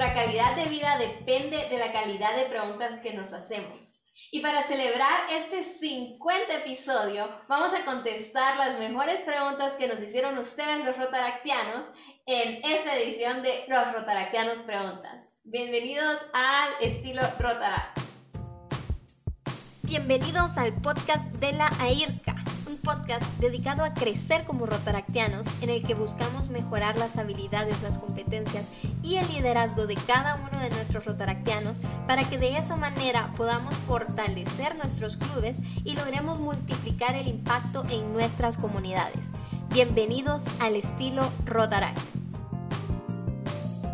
nuestra calidad de vida depende de la calidad de preguntas que nos hacemos. Y para celebrar este 50 episodio, vamos a contestar las mejores preguntas que nos hicieron ustedes los rotaractianos en esta edición de Los Rotaractianos Preguntas. Bienvenidos al estilo Rotaract. Bienvenidos al podcast de la AIRCA podcast dedicado a crecer como rotaractianos en el que buscamos mejorar las habilidades, las competencias y el liderazgo de cada uno de nuestros rotaractianos para que de esa manera podamos fortalecer nuestros clubes y logremos multiplicar el impacto en nuestras comunidades. Bienvenidos al estilo Rotaract.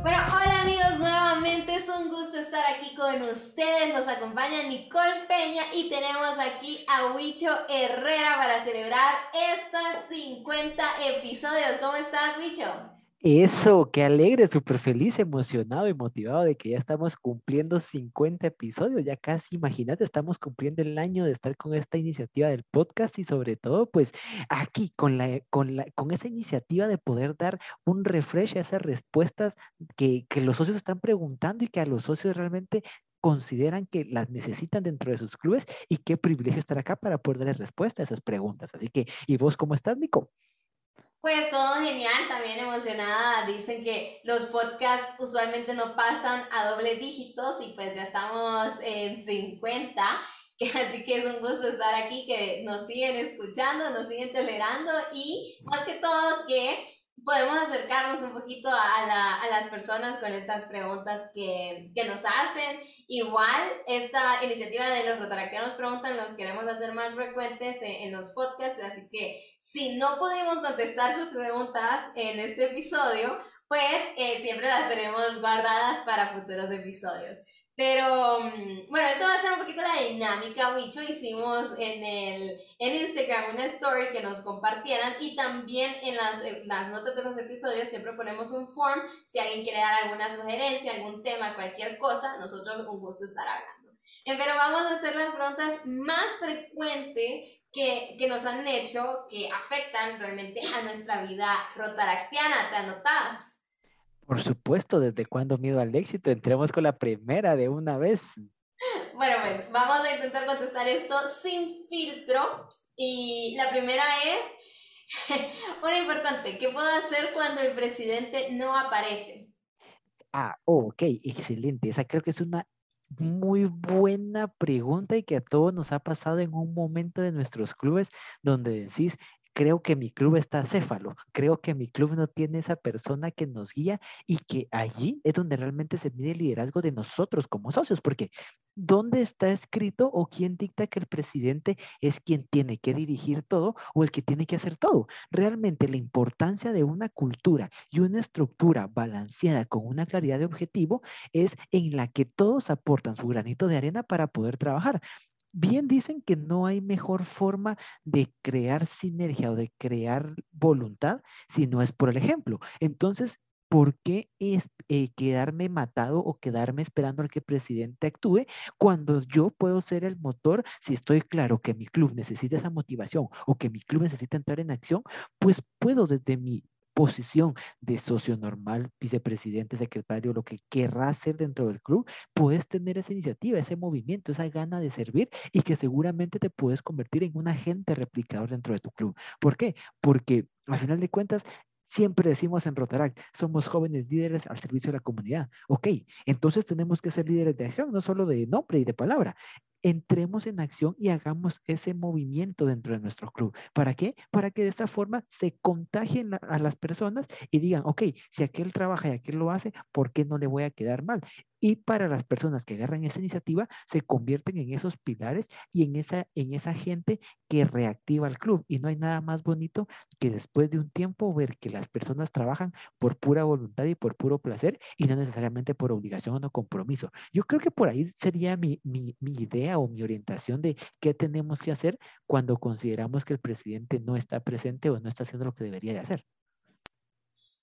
Bueno, hola amigos, nuevamente es un gusto estar aquí con ustedes. Los acompaña Nicole Peña y tenemos aquí a Huicho Herrera para celebrar estos 50 episodios. ¿Cómo estás, Huicho? Eso, qué alegre, súper feliz, emocionado y motivado de que ya estamos cumpliendo 50 episodios, ya casi, imagínate, estamos cumpliendo el año de estar con esta iniciativa del podcast y sobre todo, pues aquí con, la, con, la, con esa iniciativa de poder dar un refresh a esas respuestas que, que los socios están preguntando y que a los socios realmente consideran que las necesitan dentro de sus clubes y qué privilegio estar acá para poder darles respuesta a esas preguntas. Así que, ¿y vos cómo estás, Nico? Pues todo genial, también emocionada. Dicen que los podcasts usualmente no pasan a doble dígitos y pues ya estamos en 50. Así que es un gusto estar aquí, que nos siguen escuchando, nos siguen tolerando y más que todo que podemos acercarnos un poquito a, la, a, las personas con estas preguntas que, que, nos hacen. Igual, esta iniciativa de los rotaractianos preguntan los queremos hacer más frecuentes en, en, los podcasts, así que si no pudimos contestar sus preguntas en este episodio, pues eh, siempre las tenemos guardadas para futuros episodios. Pero mm, bueno, esto va a ser un poquito la dinámica, Wicho. Hicimos en, el, en Instagram una story que nos compartieran y también en las, las notas de los episodios siempre ponemos un form. Si alguien quiere dar alguna sugerencia, algún tema, cualquier cosa, nosotros un gusto estar hablando. Eh, pero vamos a hacer las preguntas más frecuentes que, que nos han hecho que afectan realmente a nuestra vida rotaractiana. ¿Te anotas? Por supuesto, ¿desde cuándo miedo al éxito? Entremos con la primera de una vez. Bueno, pues vamos a intentar contestar esto sin filtro. Y la primera es, una importante, ¿qué puedo hacer cuando el presidente no aparece? Ah, ok, excelente. Esa creo que es una muy buena pregunta y que a todos nos ha pasado en un momento de nuestros clubes donde decís, creo que mi club está céfalo, creo que mi club no tiene esa persona que nos guía y que allí es donde realmente se mide el liderazgo de nosotros como socios, porque ¿dónde está escrito o quién dicta que el presidente es quien tiene que dirigir todo o el que tiene que hacer todo? Realmente la importancia de una cultura y una estructura balanceada con una claridad de objetivo es en la que todos aportan su granito de arena para poder trabajar. Bien dicen que no hay mejor forma de crear sinergia o de crear voluntad si no es por el ejemplo. Entonces, ¿por qué es, eh, quedarme matado o quedarme esperando al que el presidente actúe cuando yo puedo ser el motor si estoy claro que mi club necesita esa motivación o que mi club necesita entrar en acción? Pues puedo desde mi posición de socio normal, vicepresidente, secretario, lo que querrá hacer dentro del club, puedes tener esa iniciativa, ese movimiento, esa gana de servir y que seguramente te puedes convertir en un agente replicador dentro de tu club. ¿Por qué? Porque al final de cuentas, Siempre decimos en Rotaract, somos jóvenes líderes al servicio de la comunidad. Ok, entonces tenemos que ser líderes de acción, no solo de nombre y de palabra entremos en acción y hagamos ese movimiento dentro de nuestro club. ¿Para qué? Para que de esta forma se contagien a las personas y digan, ok, si aquel trabaja y aquel lo hace, ¿por qué no le voy a quedar mal? Y para las personas que agarran esa iniciativa, se convierten en esos pilares y en esa, en esa gente que reactiva el club. Y no hay nada más bonito que después de un tiempo ver que las personas trabajan por pura voluntad y por puro placer y no necesariamente por obligación o no compromiso. Yo creo que por ahí sería mi, mi, mi idea o mi orientación de qué tenemos que hacer cuando consideramos que el presidente no está presente o no está haciendo lo que debería de hacer.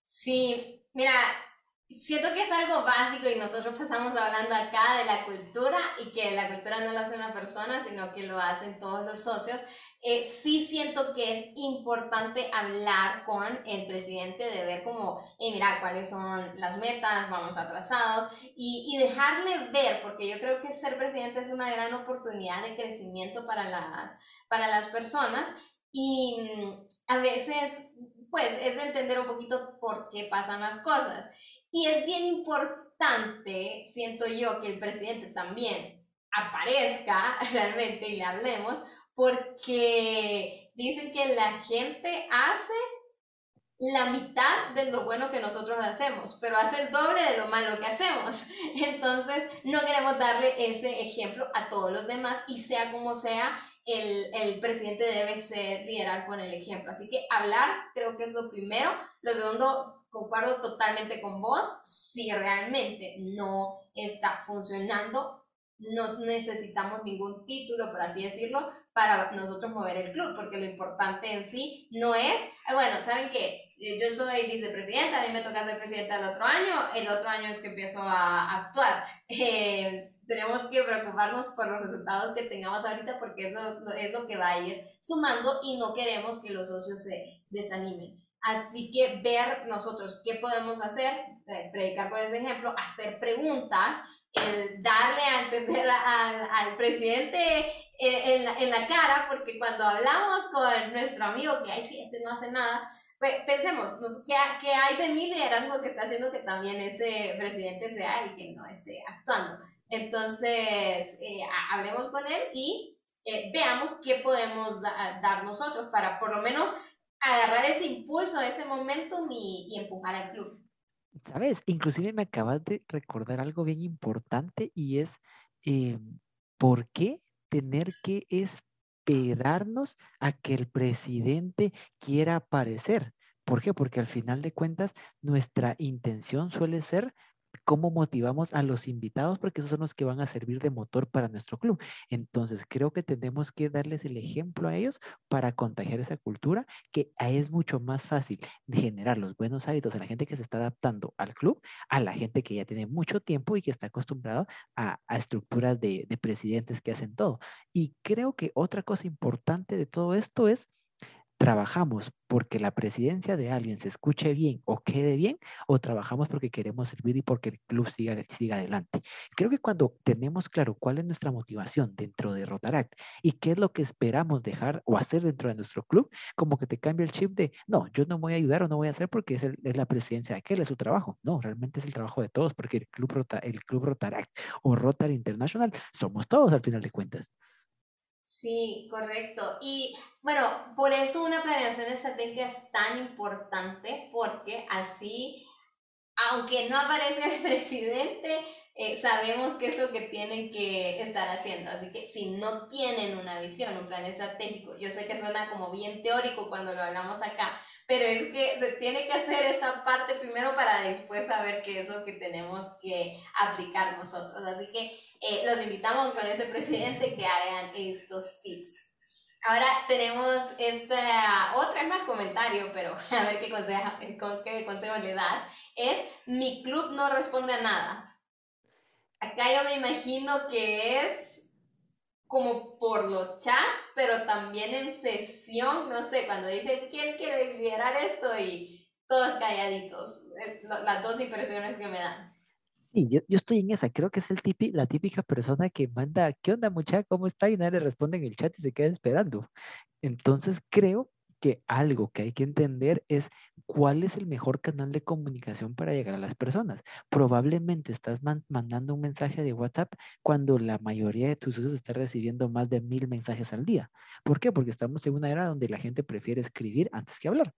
Sí, mira, siento que es algo básico y nosotros pasamos hablando acá de la cultura y que la cultura no la hace una persona, sino que lo hacen todos los socios. eh, sí siento que es importante hablar con el presidente de ver como, eh, mira, cuáles son las metas, vamos atrasados y, y, dejarle ver, porque yo creo que ser presidente es una gran oportunidad de crecimiento para las, para las personas y mm, a veces, pues, es de entender un poquito por qué pasan las cosas. Y es bien importante, siento yo, que el presidente también aparezca realmente y le hablemos, porque dicen que la gente hace la mitad de lo bueno que nosotros hacemos, pero hace el doble de lo malo que hacemos. Entonces, no queremos darle ese ejemplo a todos los demás y sea como sea, el, el, presidente debe ser liderar con el ejemplo. Así que hablar creo que es lo primero. Lo segundo, concuerdo totalmente con vos. Si realmente no está funcionando, no necesitamos ningún título, por así decirlo, para nosotros mover el club, porque lo importante en sí no es, ah, bueno, ¿saben qué? Eh, yo soy vicepresidenta, a mí me toca ser presidenta el otro año, el otro año es que empiezo a actuar. Eh, tenemos que preocuparnos por los resultados que tengamos ahorita porque eso es lo que va a ir sumando y no queremos que los socios se desanimen. Así que ver nosotros qué podemos hacer, eh, predicar con ese ejemplo, hacer preguntas, darle a entender al, al presidente en, en, la, cara, porque cuando hablamos con nuestro amigo que, ay, sí, este no hace nada, pues, pensemos, ¿qué, ¿qué, hay de mi liderazgo que está haciendo que también ese presidente sea el que no esté actuando? Entonces, eh, hablemos con él y eh, veamos qué podemos dar nosotros para por lo menos agarrar ese impulso, ese momentum y, empujar al club. Sabes, inclusive me acabas de recordar algo bien importante y es eh, por qué tener que esperarnos a que el presidente quiera aparecer. ¿Por qué? Porque al final de cuentas nuestra intención suele ser cómo motivamos a los invitados, porque esos son los que van a servir de motor para nuestro club. Entonces, creo que tenemos que darles el ejemplo a ellos para contagiar esa cultura, que es mucho más fácil generar los buenos hábitos a la gente que se está adaptando al club, a la gente que ya tiene mucho tiempo y que está acostumbrado a, estructuras de presidentes que hacen todo. Y creo que otra cosa importante de todo esto es ¿Trabajamos porque la presidencia de alguien se escuche bien o quede bien? ¿O trabajamos porque queremos servir y porque el club siga, siga adelante? Creo que cuando tenemos claro cuál es nuestra motivación dentro de Rotaract y qué es lo que esperamos dejar o hacer dentro de nuestro club, como que te cambia el chip de, no, yo no voy a ayudar o no voy a hacer porque es, es la presidencia de aquel, es su trabajo. No, realmente es el trabajo de todos porque el club, Rota, el club Rotaract o Rotary International somos todos al final de cuentas. Sí, correcto. Y bueno, por eso una planeación estratégica es tan importante porque así, aunque no aparezca el presidente, eh, sabemos qué es lo que tienen que estar haciendo. Así que si no tienen una visión, un plan estratégico, yo sé que suena como bien teórico cuando lo hablamos acá, pero es que se tiene que hacer esa parte primero para después saber qué es lo que tenemos que aplicar nosotros. Así que eh, los invitamos con ese presidente que hagan estos tips. Ahora tenemos esta otra, más comentario, pero a ver qué consejo, qué consejo le das. Es, mi club no responde a nada Acá yo me imagino que es como por los chats, pero también en sesión, no sé, cuando dice, ¿quién quiere liderar esto? Y todos calladitos. Las dos impresiones que me dan. Sí, yo, yo estoy en esa, creo que es el tipi, la típica persona que manda, ¿qué onda muchacha? ¿Cómo está? Y nadie responde en el chat y se queda esperando. Entonces creo que algo que hay que entender es cuál es el mejor canal de comunicación para llegar a las personas. Probablemente estás mandando un mensaje de WhatsApp cuando la mayoría de tus usuarios está recibiendo más de mil mensajes al día. ¿Por qué? Porque estamos en una era donde la gente prefiere escribir antes que hablar.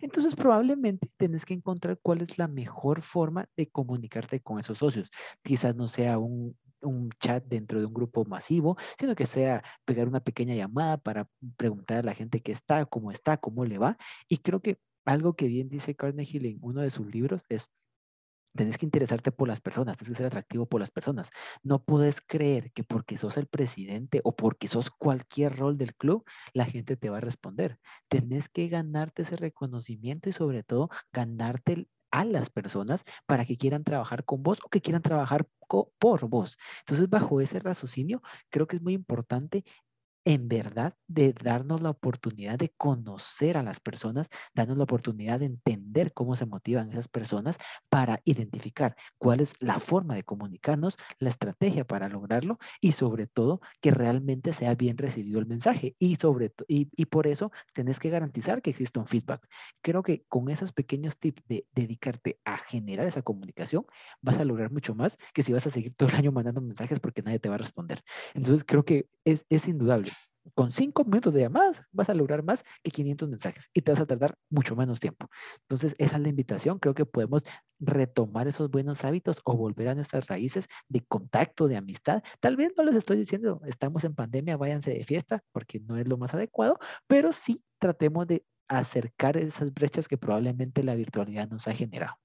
Entonces, probablemente tenés que encontrar cuál es la mejor forma de comunicarte con esos socios. Quizás no sea un, un chat dentro de un grupo masivo, sino que sea pegar una pequeña llamada para preguntar a la gente qué está, cómo está, cómo le va. Y creo que algo que bien dice Carnegie en uno de sus libros es Tienes que interesarte por las personas, tienes que ser atractivo por las personas. No puedes creer que porque sos el presidente o porque sos cualquier rol del club, la gente te va a responder. Tienes que ganarte ese reconocimiento y sobre todo ganarte a las personas para que quieran trabajar con vos o que quieran trabajar por vos. Entonces, bajo ese raciocinio, creo que es muy importante en verdad de darnos la oportunidad de conocer a las personas, darnos la oportunidad de entender cómo se motivan esas personas para identificar cuál es la forma de comunicarnos, la estrategia para lograrlo y sobre todo que realmente sea bien recibido el mensaje y sobre y, y por eso tenés que garantizar que existe un feedback. Creo que con esos pequeños tips de dedicarte a generar esa comunicación vas a lograr mucho más que si vas a seguir todo el año mandando mensajes porque nadie te va a responder. Entonces creo que es, es indudable con cinco minutos de llamadas vas a lograr más que 500 mensajes y te vas a tardar mucho menos tiempo. Entonces, esa es la invitación. Creo que podemos retomar esos buenos hábitos o volver a nuestras raíces de contacto, de amistad. Tal vez no les estoy diciendo, estamos en pandemia, váyanse de fiesta, porque no es lo más adecuado, pero sí tratemos de acercar esas brechas que probablemente la virtualidad nos ha generado.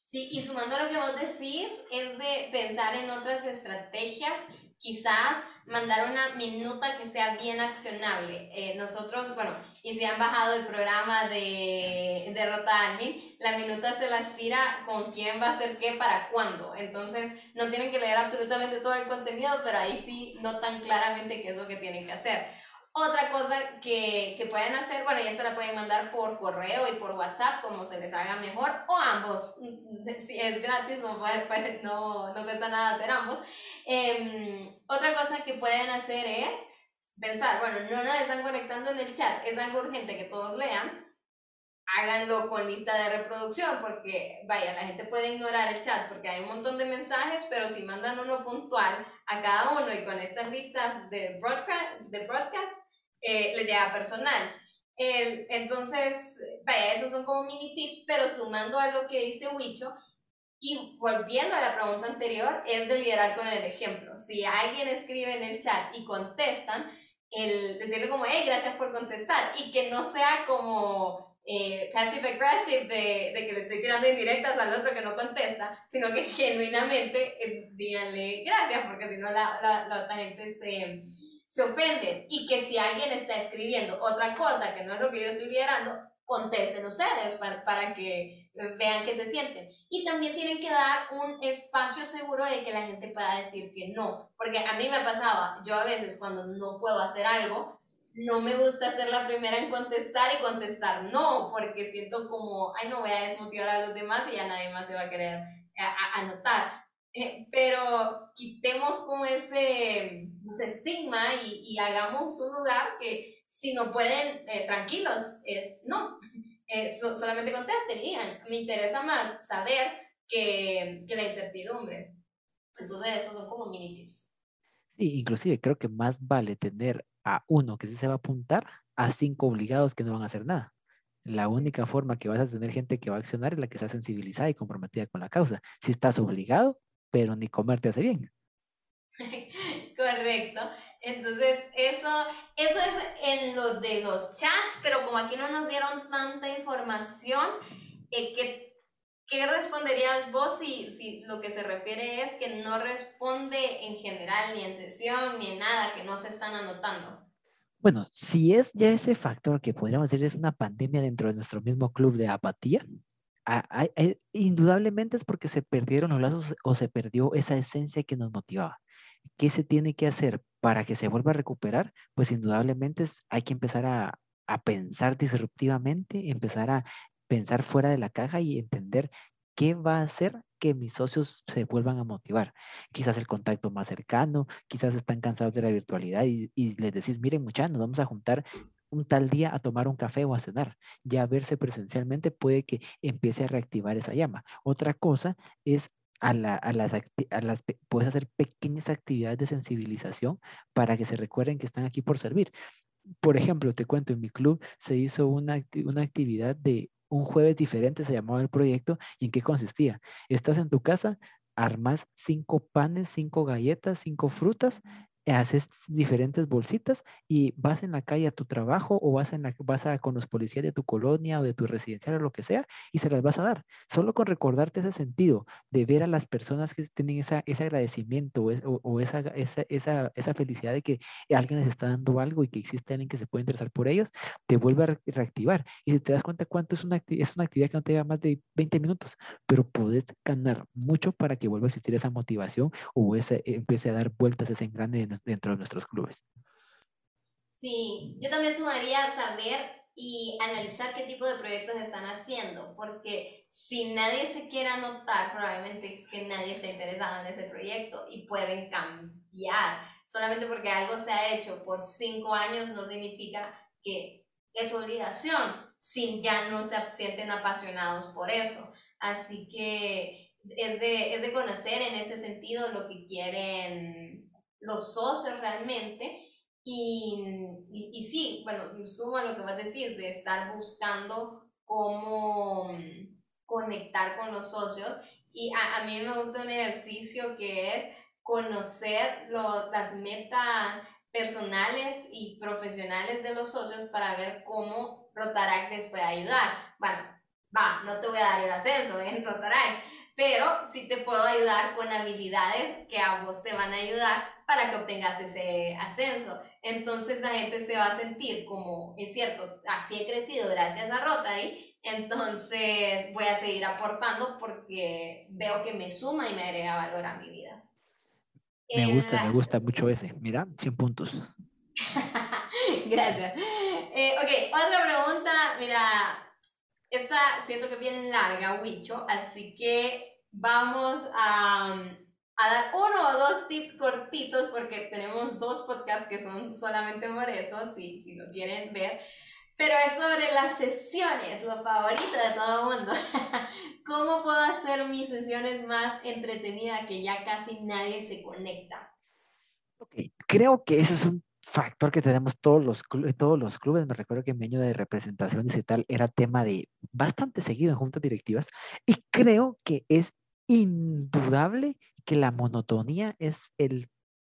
Sí, y sumando a lo que vos decís, es de pensar en otras estrategias quizás mandar una minuta que sea bien accionable. Eh, nosotros, bueno, y si han bajado el programa de, de Rota Admin, la minuta se las tira con quién va a hacer qué para cuándo. Entonces, no tienen que leer absolutamente todo el contenido, pero ahí sí notan claramente qué es lo que tienen que hacer. Otra cosa que, que, pueden hacer, bueno, ya esta la pueden mandar por correo y por WhatsApp, como se les haga mejor, o ambos. Si es gratis, no, puede, no, no cuesta nada hacer ambos. Em, otra cosa que pueden hacer es pensar, bueno, no nos están conectando en el chat, es algo urgente que todos lean, háganlo con lista de reproducción, porque vaya, la gente puede ignorar el chat porque hay un montón de mensajes, pero si mandan uno puntual a cada uno y con estas listas de broadcast, de broadcast eh, les llega personal. Entonces, vaya, esos son como mini tips, pero sumando a lo que dice Wicho y volviendo a la pregunta anterior, es de liderar con el ejemplo. Si alguien escribe en el chat y contestan, el decirle como, hey, gracias por contestar, y que no sea como eh, passive aggressive de, de, que le estoy tirando indirectas al otro que no contesta, sino que genuinamente eh, díganle gracias, porque si no la, la, la otra gente se se ofenden y que si alguien está escribiendo otra cosa que no es lo que yo estoy liderando, contesten ustedes para, para que vean que se sienten. Y también tienen que dar un espacio seguro de que la gente pueda decir que no, porque a mí me pasaba, yo a veces cuando no puedo hacer algo, no me gusta ser la primera en contestar y contestar no, porque siento como, ay, no voy a desmotivar a los demás y ya nadie más se va a querer anotar. Eh, pero quitemos como ese, estigma y, hagamos un lugar que si no pueden, eh, tranquilos, es no, solamente contesten y digan, me interesa más saber que, que la incertidumbre. Entonces esos son como mini tips. Sí, inclusive creo que más vale tener a uno que sí se va a apuntar a cinco obligados que no van a hacer nada. La única forma que vas a tener gente que va a accionar es la que está sensibilizada y comprometida con la causa. Si estás obligado, pero ni comer te hace bien. Correcto. Entonces, eso, eso es en lo de los chats, pero como aquí no nos dieron tanta información, eh, ¿qué, ¿qué, responderías vos si, si lo que se refiere es que no responde en general, ni en sesión, ni en nada, que no se están anotando? Bueno, si es ya ese factor que podríamos decir es una pandemia dentro de nuestro mismo club de apatía, indudablemente es porque se perdieron los lazos o se perdió esa esencia que nos motivaba. ¿Qué se tiene que hacer para que se vuelva a recuperar? Pues indudablemente hay que empezar a, a pensar disruptivamente, empezar a pensar fuera de la caja y entender qué va a hacer que mis socios se vuelvan a motivar. Quizás el contacto más cercano, quizás están cansados de la virtualidad y, y les decís, miren muchachos, nos vamos a juntar un tal día a tomar un café o a cenar. Ya verse presencialmente puede que empiece a reactivar esa llama. Otra cosa es a, las, puedes hacer pequeñas actividades de sensibilización para que se recuerden que están aquí por servir. Por ejemplo, te cuento, en mi club se hizo una, una actividad de un jueves diferente, se llamaba el proyecto, y en qué consistía. Estás en tu casa, armas cinco panes, cinco galletas, cinco frutas haces diferentes bolsitas y vas en la calle a tu trabajo o vas, en la, vas a, con los policías de tu colonia o de tu residencial o lo que sea y se las vas a dar. Solo con recordarte ese sentido de ver a las personas que tienen esa, ese agradecimiento o, o, esa, esa, esa, esa, felicidad de que alguien les está dando algo y que existe alguien que se puede interesar por ellos, te vuelve a reactivar. Y si te das cuenta cuánto es una, es una actividad que no te lleva más de 20 minutos, pero puedes ganar mucho para que vuelva a existir esa motivación o ese, empiece a dar vueltas ese engrane de dentro de nuestros clubes. Sí, yo también sumaría saber y analizar qué tipo de proyectos están haciendo, porque si nadie se quiere anotar, probablemente es que nadie está interesado en ese proyecto y pueden cambiar. Solamente porque algo se ha hecho por cinco años no significa que es obligación, si ya no se sienten apasionados por eso. Así que es de, es de conocer en ese sentido lo que quieren los socios realmente y, y, sí, bueno, sumo a lo que vas a decir, de estar buscando cómo mm, conectar con los socios. Y a, a mí me gusta un ejercicio que es conocer las metas personales y profesionales de los socios para ver cómo Rotaract les puede ayudar. Bueno, va, no te voy a dar el ascenso en Rotaract, pero sí te puedo ayudar con habilidades que a vos te van a ayudar para que obtengas ese ascenso. Entonces la gente se va a sentir como, es cierto, así he crecido gracias a Rotary, entonces voy a seguir aportando porque veo que me suma y me agrega valor a mi vida. Me gusta, me gusta mucho ese. Mira, 100 puntos. Gracias. Eh, ok, otra pregunta. Mira, esta siento que es bien larga, Wicho, así que vamos a, a, dar uno o dos tips cortitos porque tenemos dos podcasts que son solamente por eso, si, si lo quieren ver. Pero es sobre las sesiones, lo favorito de todo el mundo. ¿Cómo puedo hacer mis sesiones más entretenidas que ya casi nadie se conecta? Okay. Creo que eso es un factor que tenemos todos los, todos los clubes. Me recuerdo que mi año de representaciones y tal era tema de bastante seguido en juntas directivas y creo que es indudable que la monotonía es el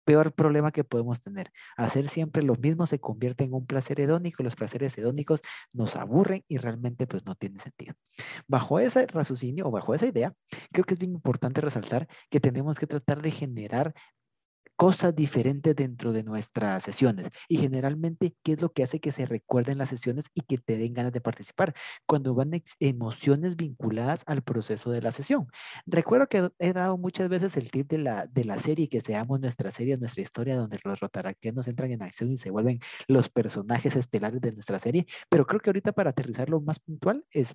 peor problema que podemos tener. Hacer siempre lo mismo se convierte en un placer hedónico, los placeres hedónicos nos aburren y realmente pues no tiene sentido. Bajo ese raciocinio o bajo esa idea, creo que es bien importante resaltar que tenemos que tratar de generar cosas diferentes dentro de nuestras sesiones. Y generalmente, ¿qué es lo que hace que se recuerden las sesiones y que te den ganas de participar? Cuando van emociones vinculadas al proceso de la sesión. Recuerdo que he dado muchas veces el tip de la, de la serie, que seamos nuestra serie, nuestra historia, donde los rotaractianos entran en acción y se vuelven los personajes estelares de nuestra serie. Pero creo que ahorita para aterrizarlo más puntual es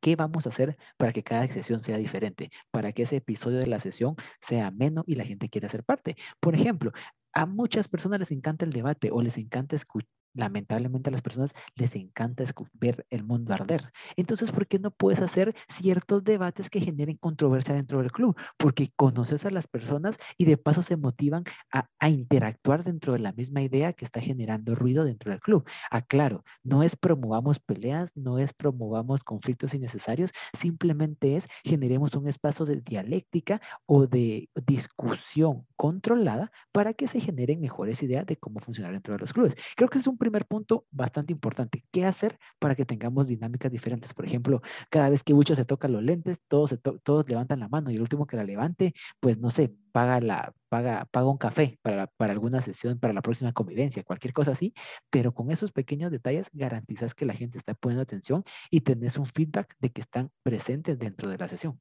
¿Qué vamos a hacer para que cada sesión sea diferente? Para que ese episodio de la sesión sea ameno y la gente quiera ser parte. Por ejemplo, a muchas personas les encanta el debate o les encanta escuchar lamentablemente a las personas les encanta ver el mundo arder. Entonces, ¿por qué no puedes hacer ciertos debates que generen controversia dentro del club? Porque conoces a las personas y de paso se motivan a, interactuar dentro de la misma idea que está generando ruido dentro del club. Aclaro, no es promovamos peleas, no es promovamos conflictos innecesarios, simplemente es generemos un espacio de dialéctica o de discusión controlada para que se generen mejores ideas de cómo funcionar dentro de los clubes. Creo que es un primer punto bastante importante. ¿Qué hacer para que tengamos dinámicas diferentes? Por ejemplo, cada vez que mucho se toca los lentes, todos, todos levantan la mano y el último que la levante, pues no sé, paga, la, paga, paga un café para, para alguna sesión, para la próxima convivencia, cualquier cosa así, pero con esos pequeños detalles garantizas que la gente está poniendo atención y tenés un feedback de que están presentes dentro de la sesión.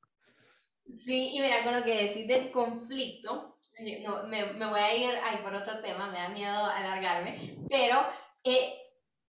Sí, y mira, con lo que decís del conflicto, eh, no, me, me, voy a ir ay, por otro tema, me da miedo alargarme, pero eh,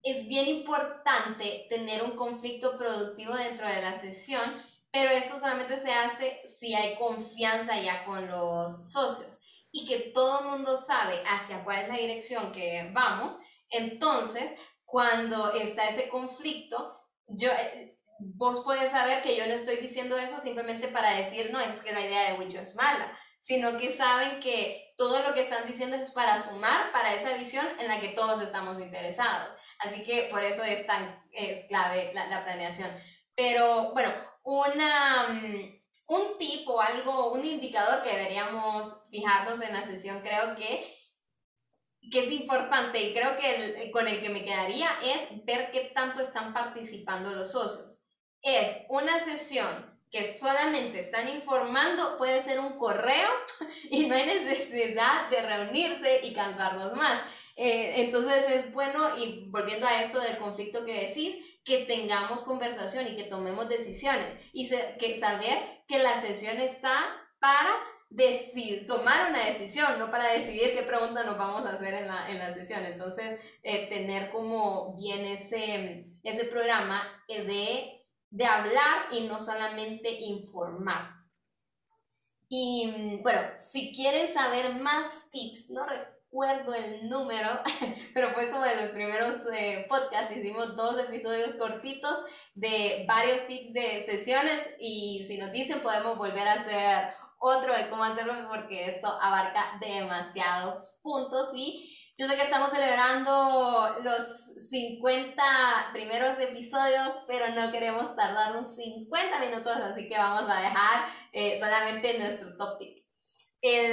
es bien importante tener un conflicto productivo dentro de la sesión, pero eso solamente se hace si hay confianza ya con los socios y que todo el mundo sabe hacia cuál es la dirección que vamos. Entonces, cuando está ese conflicto, yo, eh, vos puedes saber que yo no estoy diciendo eso simplemente para decir, no, es que la idea de Wicho es mala sino que saben que todo lo que están diciendo es para sumar para esa visión en la que todos estamos interesados. Así que por eso es tan es clave la, la planeación. Pero bueno, una, mm, un tip o algo, un indicador que deberíamos fijarnos en la sesión, creo que que es importante y creo que con el que me quedaría es ver qué tanto están participando los socios. Es una sesión que solamente están informando, puede ser un correo y no hay necesidad de reunirse y cansarnos más. Eh, entonces es bueno, y volviendo a esto del conflicto que decís, que tengamos conversación y que tomemos decisiones y que saber que la sesión está para decir, tomar una decisión, no para decidir qué pregunta nos vamos a hacer en la, en la sesión. Entonces, eh, tener como bien ese, ese programa de, de hablar y no solamente informar. Y bueno, si quieren saber más tips, no recuerdo el número, pero fue como de los primeros eh, podcasts, hicimos dos episodios cortitos de varios tips de sesiones y si nos dicen podemos volver a hacer otro de cómo hacerlo porque esto abarca demasiados puntos y yo sé que estamos celebrando los 50 primeros episodios, pero no queremos tardarnos 50 minutos, así que vamos a dejar eh, solamente nuestro top tip. El,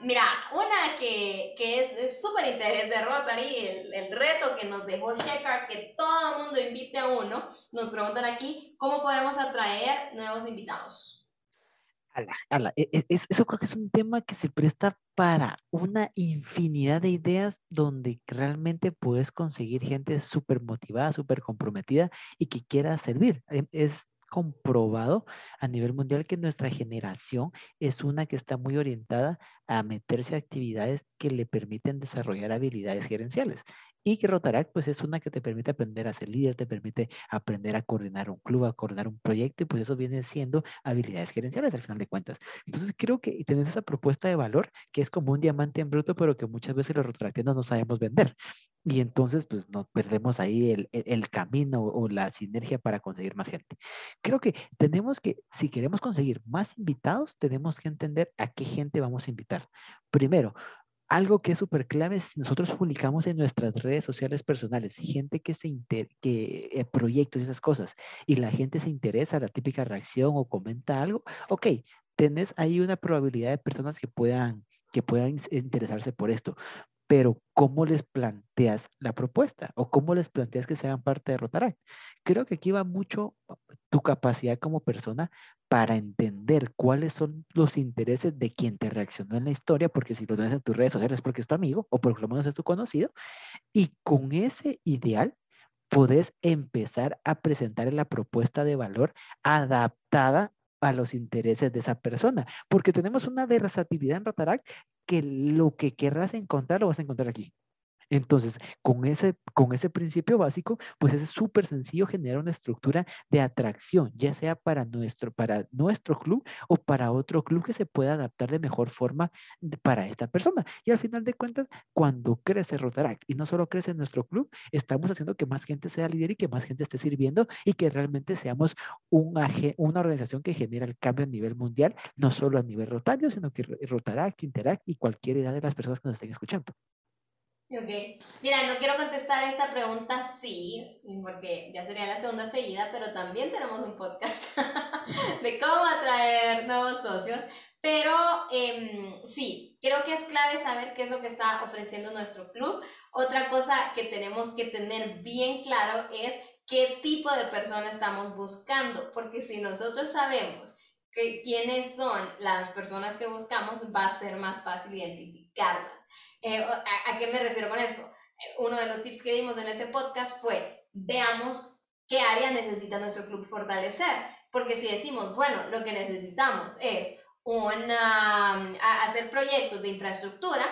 mira, una que, que es súper interés de Rotary, el, el, reto que nos dejó Shekar, que todo el mundo invite a uno, nos preguntan aquí, ¿cómo podemos atraer nuevos invitados? E, e, eso creo que es un tema que se presta para una infinidad de ideas donde realmente puedes conseguir gente súper motivada, súper comprometida y que quiera servir. Em, es comprobado a nivel mundial que nuestra generación es una que está muy orientada a meterse a actividades que le permiten desarrollar habilidades gerenciales. Y que Rotaract, pues es una que te permite aprender a ser líder, te permite aprender a coordinar un club, a coordinar un proyecto, y pues eso viene siendo habilidades gerenciales al final de cuentas. Entonces creo que tenés esa propuesta de valor que es como un diamante en bruto, pero que muchas veces los rotaractianos no sabemos vender. Y entonces, pues nos perdemos ahí el, el, camino o la sinergia para conseguir más gente. Creo que tenemos que, si queremos conseguir más invitados, tenemos que entender a qué gente vamos a invitar. Primero, algo que es súper clave es nosotros publicamos en nuestras redes sociales personales, gente que se inter que eh, proyectos y esas cosas, y la gente se interesa, la típica reacción o comenta algo, ok, tenés ahí una probabilidad de personas que puedan que puedan interesarse por esto pero ¿cómo les planteas la propuesta? ¿O cómo les planteas que sean parte de Rotaract? Creo que aquí va mucho tu capacidad como persona para entender cuáles son los intereses de quien te reaccionó en la historia, porque si lo tienes en tus redes sociales es porque es tu amigo o por lo menos es tu conocido, y con ese ideal puedes empezar a presentar la propuesta de valor adaptada a los intereses de esa persona, porque tenemos una versatilidad en Rotaract que lo que querrás encontrar lo vas a encontrar aquí. Entonces, con ese, con ese principio básico, pues es súper sencillo generar una estructura de atracción, ya sea para nuestro, para nuestro club o para otro club que se pueda adaptar de mejor forma para esta persona. Y al final de cuentas, cuando crece Rotaract y no solo crece nuestro club, estamos haciendo que más gente sea líder y que más gente esté sirviendo y que realmente seamos un, una organización que genera el cambio a nivel mundial, no solo a nivel rotario, sino que Rotaract, Interact y cualquier edad de las personas que nos estén escuchando. Ok. Mira, no quiero contestar esta pregunta sí, porque ya sería la segunda seguida, pero también tenemos un podcast de cómo atraer nuevos socios. Pero em, sí, creo que es clave saber qué es lo que está ofreciendo nuestro club. Otra cosa que tenemos que tener bien claro es qué tipo de persona estamos buscando, porque si nosotros sabemos que, quiénes son las personas que buscamos, va a ser más fácil identificarlas. Eh, ¿a, qué me refiero con esto? Eh, uno de los tips que dimos en ese podcast fue, veamos qué área necesita nuestro club fortalecer. Porque si decimos, bueno, lo que necesitamos es una, hacer proyectos de infraestructura,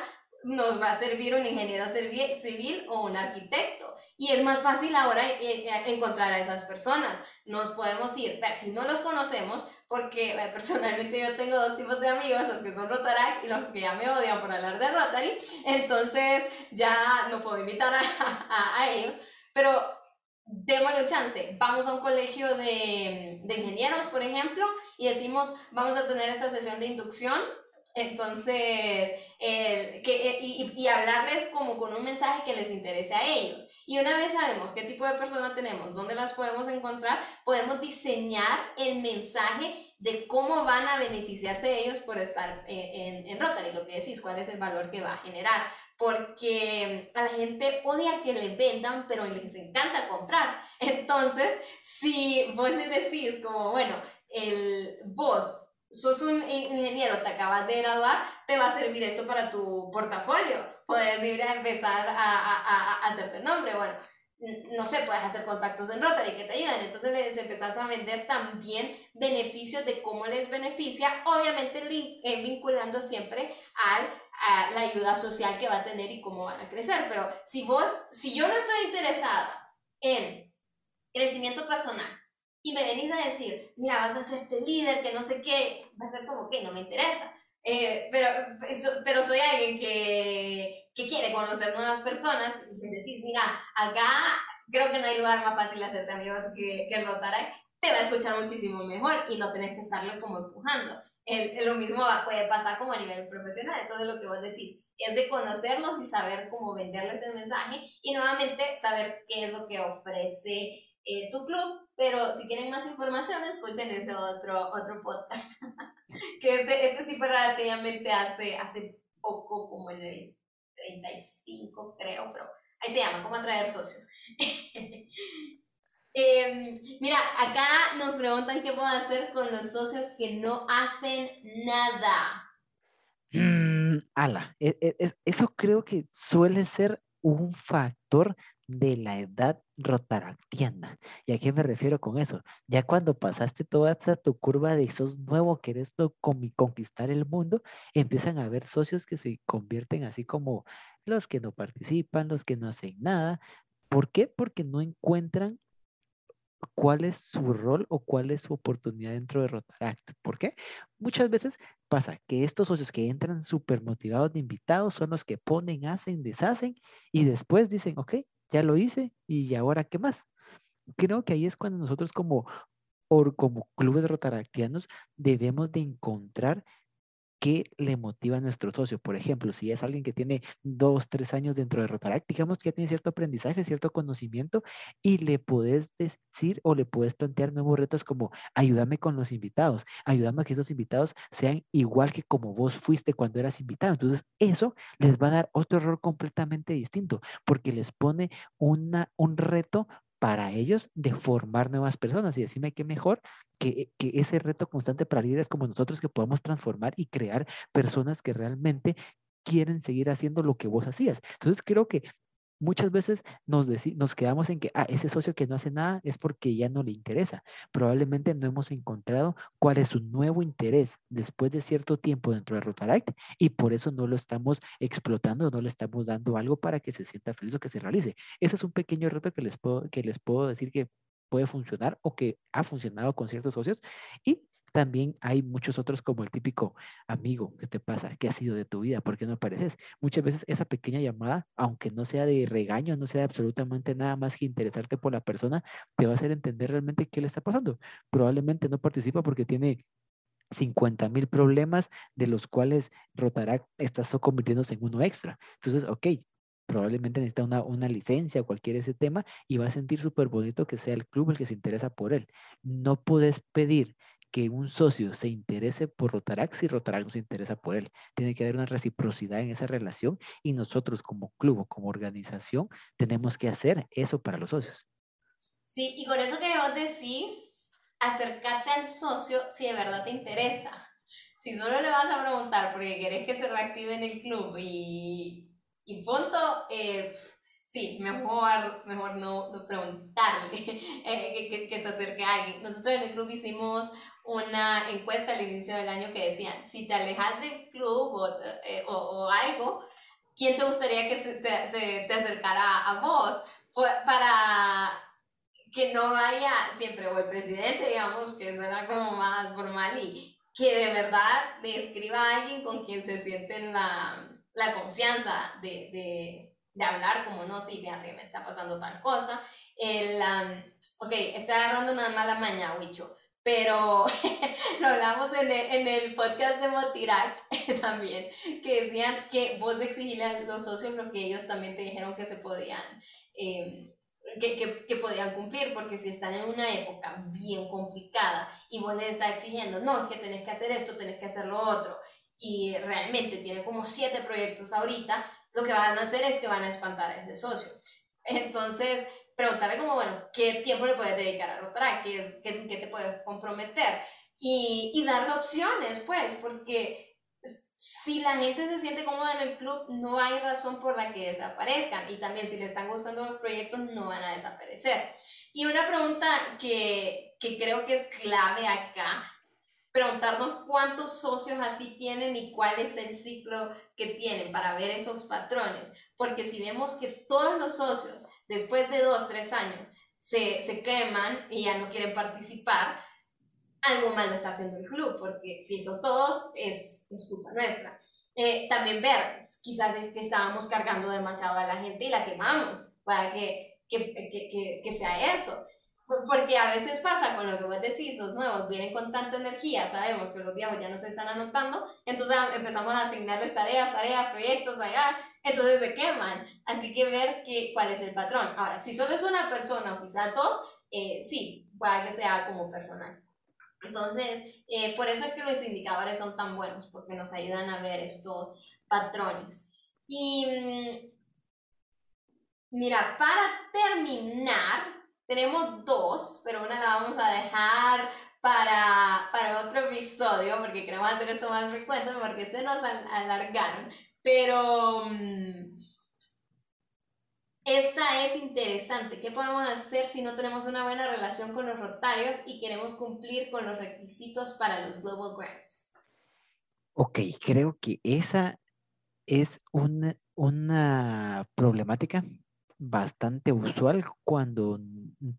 nos va a servir un ingeniero civil o un arquitecto. Y es más fácil ahora eh, encontrar a esas personas. Nos podemos ir, si no los conocemos, porque personalmente yo tengo dos tipos de amigos, los que son Rotarax y los que ya me odian por hablar de Rotary, entonces ya no puedo invitar a, a, ellos, pero démosle chance, vamos a un colegio de, de ingenieros, por ejemplo, y decimos, vamos a tener esta sesión de inducción entonces, el, que, eh, y, y, hablarles como con un mensaje que les interese a ellos. Y una vez sabemos qué tipo de persona tenemos, dónde las podemos encontrar, podemos diseñar el mensaje de cómo van a beneficiarse ellos por estar eh, en, en Rotary, lo que decís, cuál es el valor que va a generar. Porque a la gente odia que le vendan, pero les encanta comprar. Entonces, si vos le decís como, bueno, el vos sos un ingeniero, te acabas de graduar, te va a servir esto para tu portafolio. Puedes ir a empezar a, a, a hacerte nombre. Bueno, no sé, puedes hacer contactos en Rotary que te ayuden. Entonces les empezás a vender también beneficios de cómo les beneficia, obviamente eh, vinculando siempre al, a la ayuda social que va a tener y cómo van a crecer. Pero si vos, si yo no estoy interesada en crecimiento personal y me venís a decir, mira, vas a hacerte líder, que no sé qué, va a ser como que no me interesa. Eh, pero, pero soy alguien que, que quiere conocer nuevas personas y decís, mira, acá creo que no hay lugar más fácil de hacerte amigos que, que el Rotaract, te va a escuchar muchísimo mejor y no tenés que estarlo como empujando. El, lo mismo puede pasar como a nivel profesional, entonces lo que vos decís es de conocerlos y saber cómo venderles el mensaje y nuevamente saber qué es lo que ofrece eh, tu club, pero si quieren más información, escuchen ese otro, otro podcast, que este, este sí fue relativamente hace, hace poco, como en el 35 creo, pero ahí se llama, cómo atraer socios. Em, mira, acá nos preguntan qué puedo hacer con los socios que no hacen nada. Mm, ala, e, e, eso creo que suele ser un factor de la edad rotaractiana. ¿Y a qué me refiero con eso? Ya cuando pasaste toda esta tu curva de sos nuevo, querés conquistar el mundo, empiezan a haber socios que se convierten así como los que no participan, los que no hacen nada. ¿Por qué? Porque no encuentran cuál es su rol o cuál es su oportunidad dentro de Rotaract. ¿Por qué? Muchas veces pasa que estos socios que entran súper motivados de invitados son los que ponen, hacen, deshacen y después dicen, ok, ya lo hice y ahora qué más. Creo que ahí es cuando nosotros como, como clubes rotaractianos debemos de encontrar qué le motiva a nuestro socio. Por ejemplo, si es alguien que tiene dos, tres años dentro de Rotaract, digamos que ya tiene cierto aprendizaje, cierto conocimiento, y le puedes decir o le puedes plantear nuevos retos como ayúdame con los invitados, ayúdame a que esos invitados sean igual que como vos fuiste cuando eras invitado. Entonces, eso les va a dar otro rol completamente distinto, porque les pone una, un reto para ellos de formar nuevas personas. Y decime qué mejor que, que, ese reto constante para líderes como nosotros que podamos transformar y crear personas que realmente quieren seguir haciendo lo que vos hacías. Entonces creo que muchas veces nos, nos quedamos en que, ah, ese socio que no hace nada es porque ya no le interesa. Probablemente no hemos encontrado cuál es su nuevo interés después de cierto tiempo dentro de Rotaract y por eso no lo estamos explotando, no le estamos dando algo para que se sienta feliz o que se realice. Ese es un pequeño reto que les puedo, que les puedo decir que puede funcionar o que ha funcionado con ciertos socios y también hay muchos otros como el típico amigo que te pasa, que ha sido de tu vida, ¿por qué no apareces? Muchas veces esa pequeña llamada, aunque no sea de regaño, no sea absolutamente nada más que interesarte por la persona, te va a hacer entender realmente qué le está pasando. Probablemente no participa porque tiene 50 mil problemas de los cuales rotará, estás convirtiéndose en uno extra. Entonces, ok, probablemente necesita una, una, licencia o cualquier ese tema y va a sentir súper bonito que sea el club el que se interesa por él. No puedes pedir que un socio se interese por Rotaract si Rotaract no se interesa por él. Tiene que haber una reciprocidad en esa relación y nosotros como club o como organización tenemos que hacer eso para los socios. Sí, y con eso que vos decís, acercarte al socio si de verdad te interesa. Si solo le vas a preguntar porque querés que se reactive en el club y, y punto, eh, Sí, mejor, mejor no, no preguntarle eh, que, que, se acerque a alguien. Nosotros en el club hicimos una encuesta al inicio del año que decían, si te alejas del club o, eh, o, o algo, ¿quién te gustaría que se te, acercara a vos? para que no vaya siempre o el presidente, digamos, que suena como más formal y que de verdad le escriba a alguien con quien se sienten la, la confianza de, de, de, hablar, como no, sí, fíjate me está pasando tal cosa. El, um, ok, estoy agarrando una mala maña, Wicho pero lo hablamos en el, en el, podcast de Motirac también, que decían que vos exigirle a los socios lo que ellos también te dijeron que se podían, eh, que, que, que, podían cumplir, porque si están en una época bien complicada y vos les estás exigiendo, no, es que tenés que hacer esto, tenés que hacer lo otro, y realmente tiene como siete proyectos ahorita, lo que van a hacer es que van a espantar a ese socio. Entonces, preguntarle como, bueno, ¿qué tiempo le puedes dedicar a Rotaract? ¿Qué, qué, te puedes comprometer? Y, y darle opciones, pues, porque si la gente se siente cómoda en el club, no hay razón por la que desaparezcan. Y también si le están gustando los proyectos, no van a desaparecer. Y una pregunta que, que creo que es clave acá, preguntarnos cuántos socios así tienen y cuál es el ciclo que tienen para ver esos patrones. Porque si vemos que todos los socios, después de dos, tres años, se, se queman y ya no quieren participar, algo mal está haciendo el club, porque si son todos, es, culpa nuestra. Eh, también ver, quizás es que estábamos cargando demasiado a la gente y la quemamos, para que, que, que, que sea eso. Porque a veces pasa con lo que vos decís, los nuevos vienen con tanta energía, sabemos que los viejos ya no se están anotando, entonces empezamos a asignarles tareas, tareas, proyectos allá, entonces se queman. Así que ver que, cuál es el patrón. Ahora, si solo es una persona o quizás dos, eh, sí, puede que sea como personal. Entonces, eh, por eso es que los indicadores son tan buenos, porque nos ayudan a ver estos patrones. Y mm, mira, para terminar, tenemos dos, pero una la vamos a dejar para, para otro episodio, porque queremos hacer esto más frecuente, porque se nos alargaron. Pero mm, esta es interesante. ¿Qué podemos hacer si no tenemos una buena relación con los rotarios y queremos cumplir con los requisitos para los Global Grants? Ok, creo que esa es una, una problemática bastante usual cuando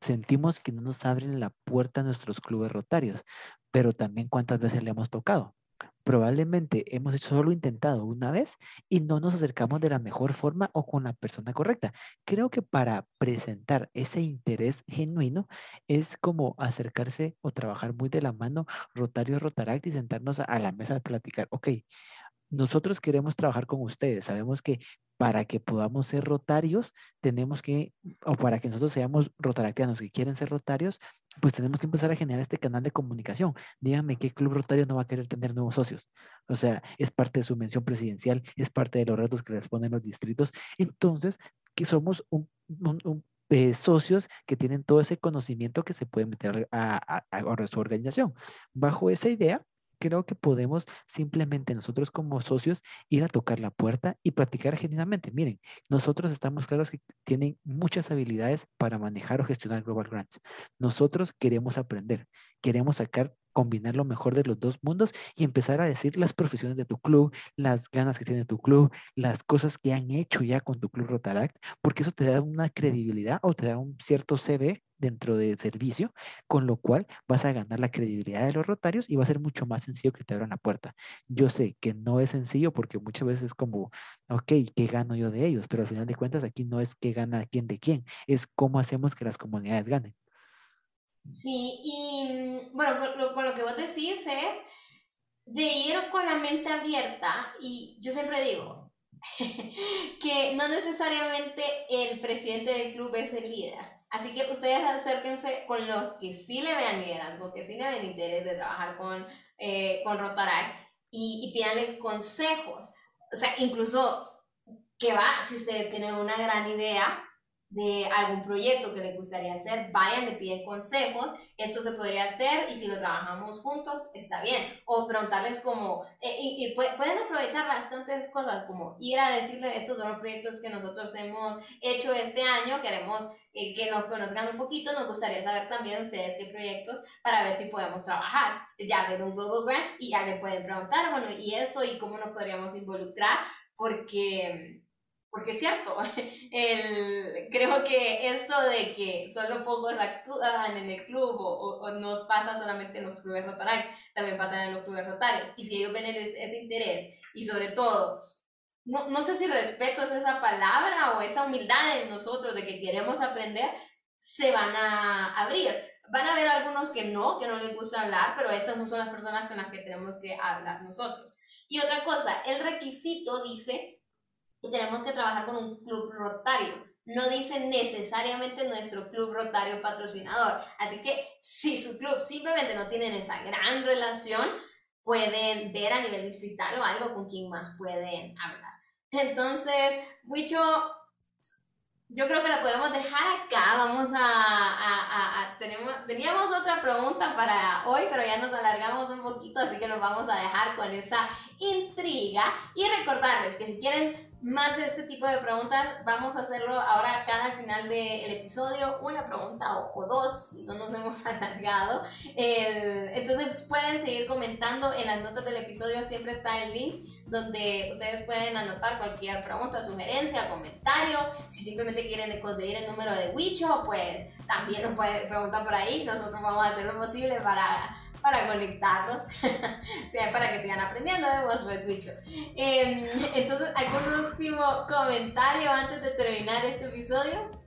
sentimos que no nos abren la puerta a nuestros clubes rotarios, pero también cuántas veces le hemos tocado. Probablemente hemos hecho solo intentado una vez y no nos acercamos de la mejor forma o con la persona correcta. Creo que para presentar ese interés genuino es como acercarse o trabajar muy de la mano Rotario Rotaract y sentarnos a la mesa a platicar. Ok, nosotros queremos trabajar con ustedes. Sabemos que para que podamos ser rotarios, tenemos que, o para que nosotros seamos rotaractianos que quieren ser rotarios, pues tenemos que empezar a generar este canal de comunicación. Díganme qué club rotario no va a querer tener nuevos socios. O sea, es parte de su mención presidencial, es parte de los retos que les ponen los distritos. Entonces, que somos un, eh, socios que tienen todo ese conocimiento que se puede meter a, a su organización. Bajo esa idea, creo que podemos simplemente nosotros como socios ir a tocar la puerta y practicar genuinamente. Miren, nosotros estamos claros que tienen muchas habilidades para manejar o gestionar Global Grants. Nosotros queremos aprender, queremos sacar combinar lo mejor de los dos mundos y empezar a decir las profesiones de tu club, las ganas que tiene tu club, las cosas que han hecho ya con tu club Rotaract, porque eso te da una credibilidad o te da un cierto CV dentro del servicio, con lo cual vas a ganar la credibilidad de los rotarios y va a ser mucho más sencillo que te abran la puerta. Yo sé que no es sencillo porque muchas veces es como, ok, ¿qué gano yo de ellos? Pero al final de cuentas aquí no es qué gana quién de quién, es cómo hacemos que las comunidades ganen. Sí, y mm, bueno, con lo, que vos decís es de ir con la mente abierta y yo siempre digo que no necesariamente el presidente del club es el líder. Así que ustedes acérquense con los que sí le vean liderazgo, que sí le ven interés de trabajar con, eh, con Rotaract y, y pídanle consejos. O sea, incluso que va, si ustedes tienen una gran idea, de algún proyecto que les gustaría hacer, vayan, le piden consejos, esto se podría hacer y si lo trabajamos juntos, está bien. O preguntarles como, eh, y, pueden aprovechar bastantes cosas, como ir a decirle, estos son los proyectos que nosotros hemos hecho este año, queremos eh, que nos conozcan un poquito, nos gustaría saber también ustedes qué proyectos para ver si podemos trabajar. Ya ver un Google Grant y ya le pueden preguntar, bueno, y eso y cómo nos podríamos involucrar, porque porque es cierto, el, creo que esto de que solo pocos actúan en el club o, o, no pasa solamente en los clubes rotarios, también pasa en los clubes rotarios. Y si ellos ven ese, interés y sobre todo, no, no, sé si respeto es esa palabra o esa humildad en nosotros de que queremos aprender, se van a abrir. Van a haber algunos que no, que no les gusta hablar, pero estas no son las personas con las que tenemos que hablar nosotros. Y otra cosa, el requisito dice y tenemos que trabajar con un club rotario. No dice necesariamente nuestro club rotario patrocinador. Así que si su club simplemente no tienen esa gran relación, pueden ver a nivel distrital o algo con quien más pueden hablar. Entonces, Wicho, yo creo que la podemos dejar acá. Vamos a, tenemos, teníamos otra pregunta para hoy, pero ya nos alargamos un poquito, así que nos vamos a dejar con esa intriga. Y recordarles que si quieren más de este tipo de preguntas, vamos a hacerlo ahora cada final del episodio, una pregunta o, dos, si no nos hemos alargado. entonces pueden seguir comentando en las notas del episodio, siempre está el link donde ustedes pueden anotar cualquier pregunta, sugerencia, comentario. Si simplemente quieren conseguir el número de Wicho, pues también nos pueden preguntar por ahí. Nosotros vamos a hacer lo posible para, para conectarlos, para que sigan aprendiendo de vos, pues Wicho. Em, entonces, ¿algún último comentario antes de terminar este episodio?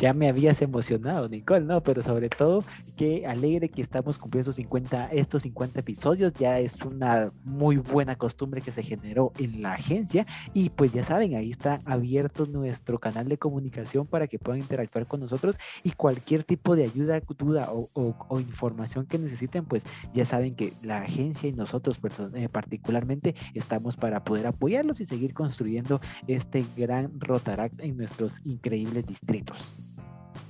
Ya me habías emocionado, Nicole, ¿no? Pero sobre todo, que alegre que estamos cumpliendo 50, estos 50 episodios, ya es una muy buena costumbre que se generó en la agencia y pues ya saben, ahí está abierto nuestro canal de comunicación para que puedan interactuar con nosotros y cualquier tipo de ayuda, duda o, información que necesiten, pues ya saben que la agencia y nosotros eh, particularmente estamos para poder apoyarlos y seguir construyendo este gran Rotaract en nuestros increíbles distritos.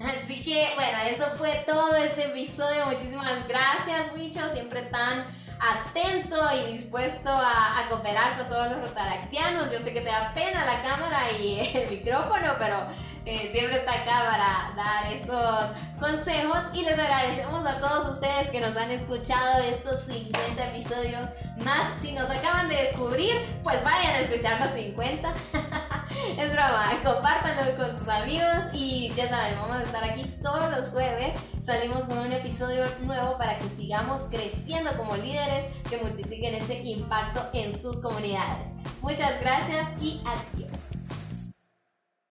Así que bueno, eso fue todo este episodio. Muchísimas gracias, Wicho, siempre tan atento y dispuesto a, cooperar con todos los rotaractianos. Yo sé que te da pena la cámara y el micrófono, pero eh, siempre está acá para dar esos consejos y les agradecemos a todos ustedes que nos han escuchado estos 50 episodios más. Si nos acaban de descubrir, pues vayan a escuchar los 50. es broma, compártanlo con sus amigos y ya saben, vamos a estar aquí todos los jueves. Salimos con un episodio nuevo para que sigamos creciendo como líderes que multipliquen ese impacto en sus comunidades. Muchas gracias y adiós.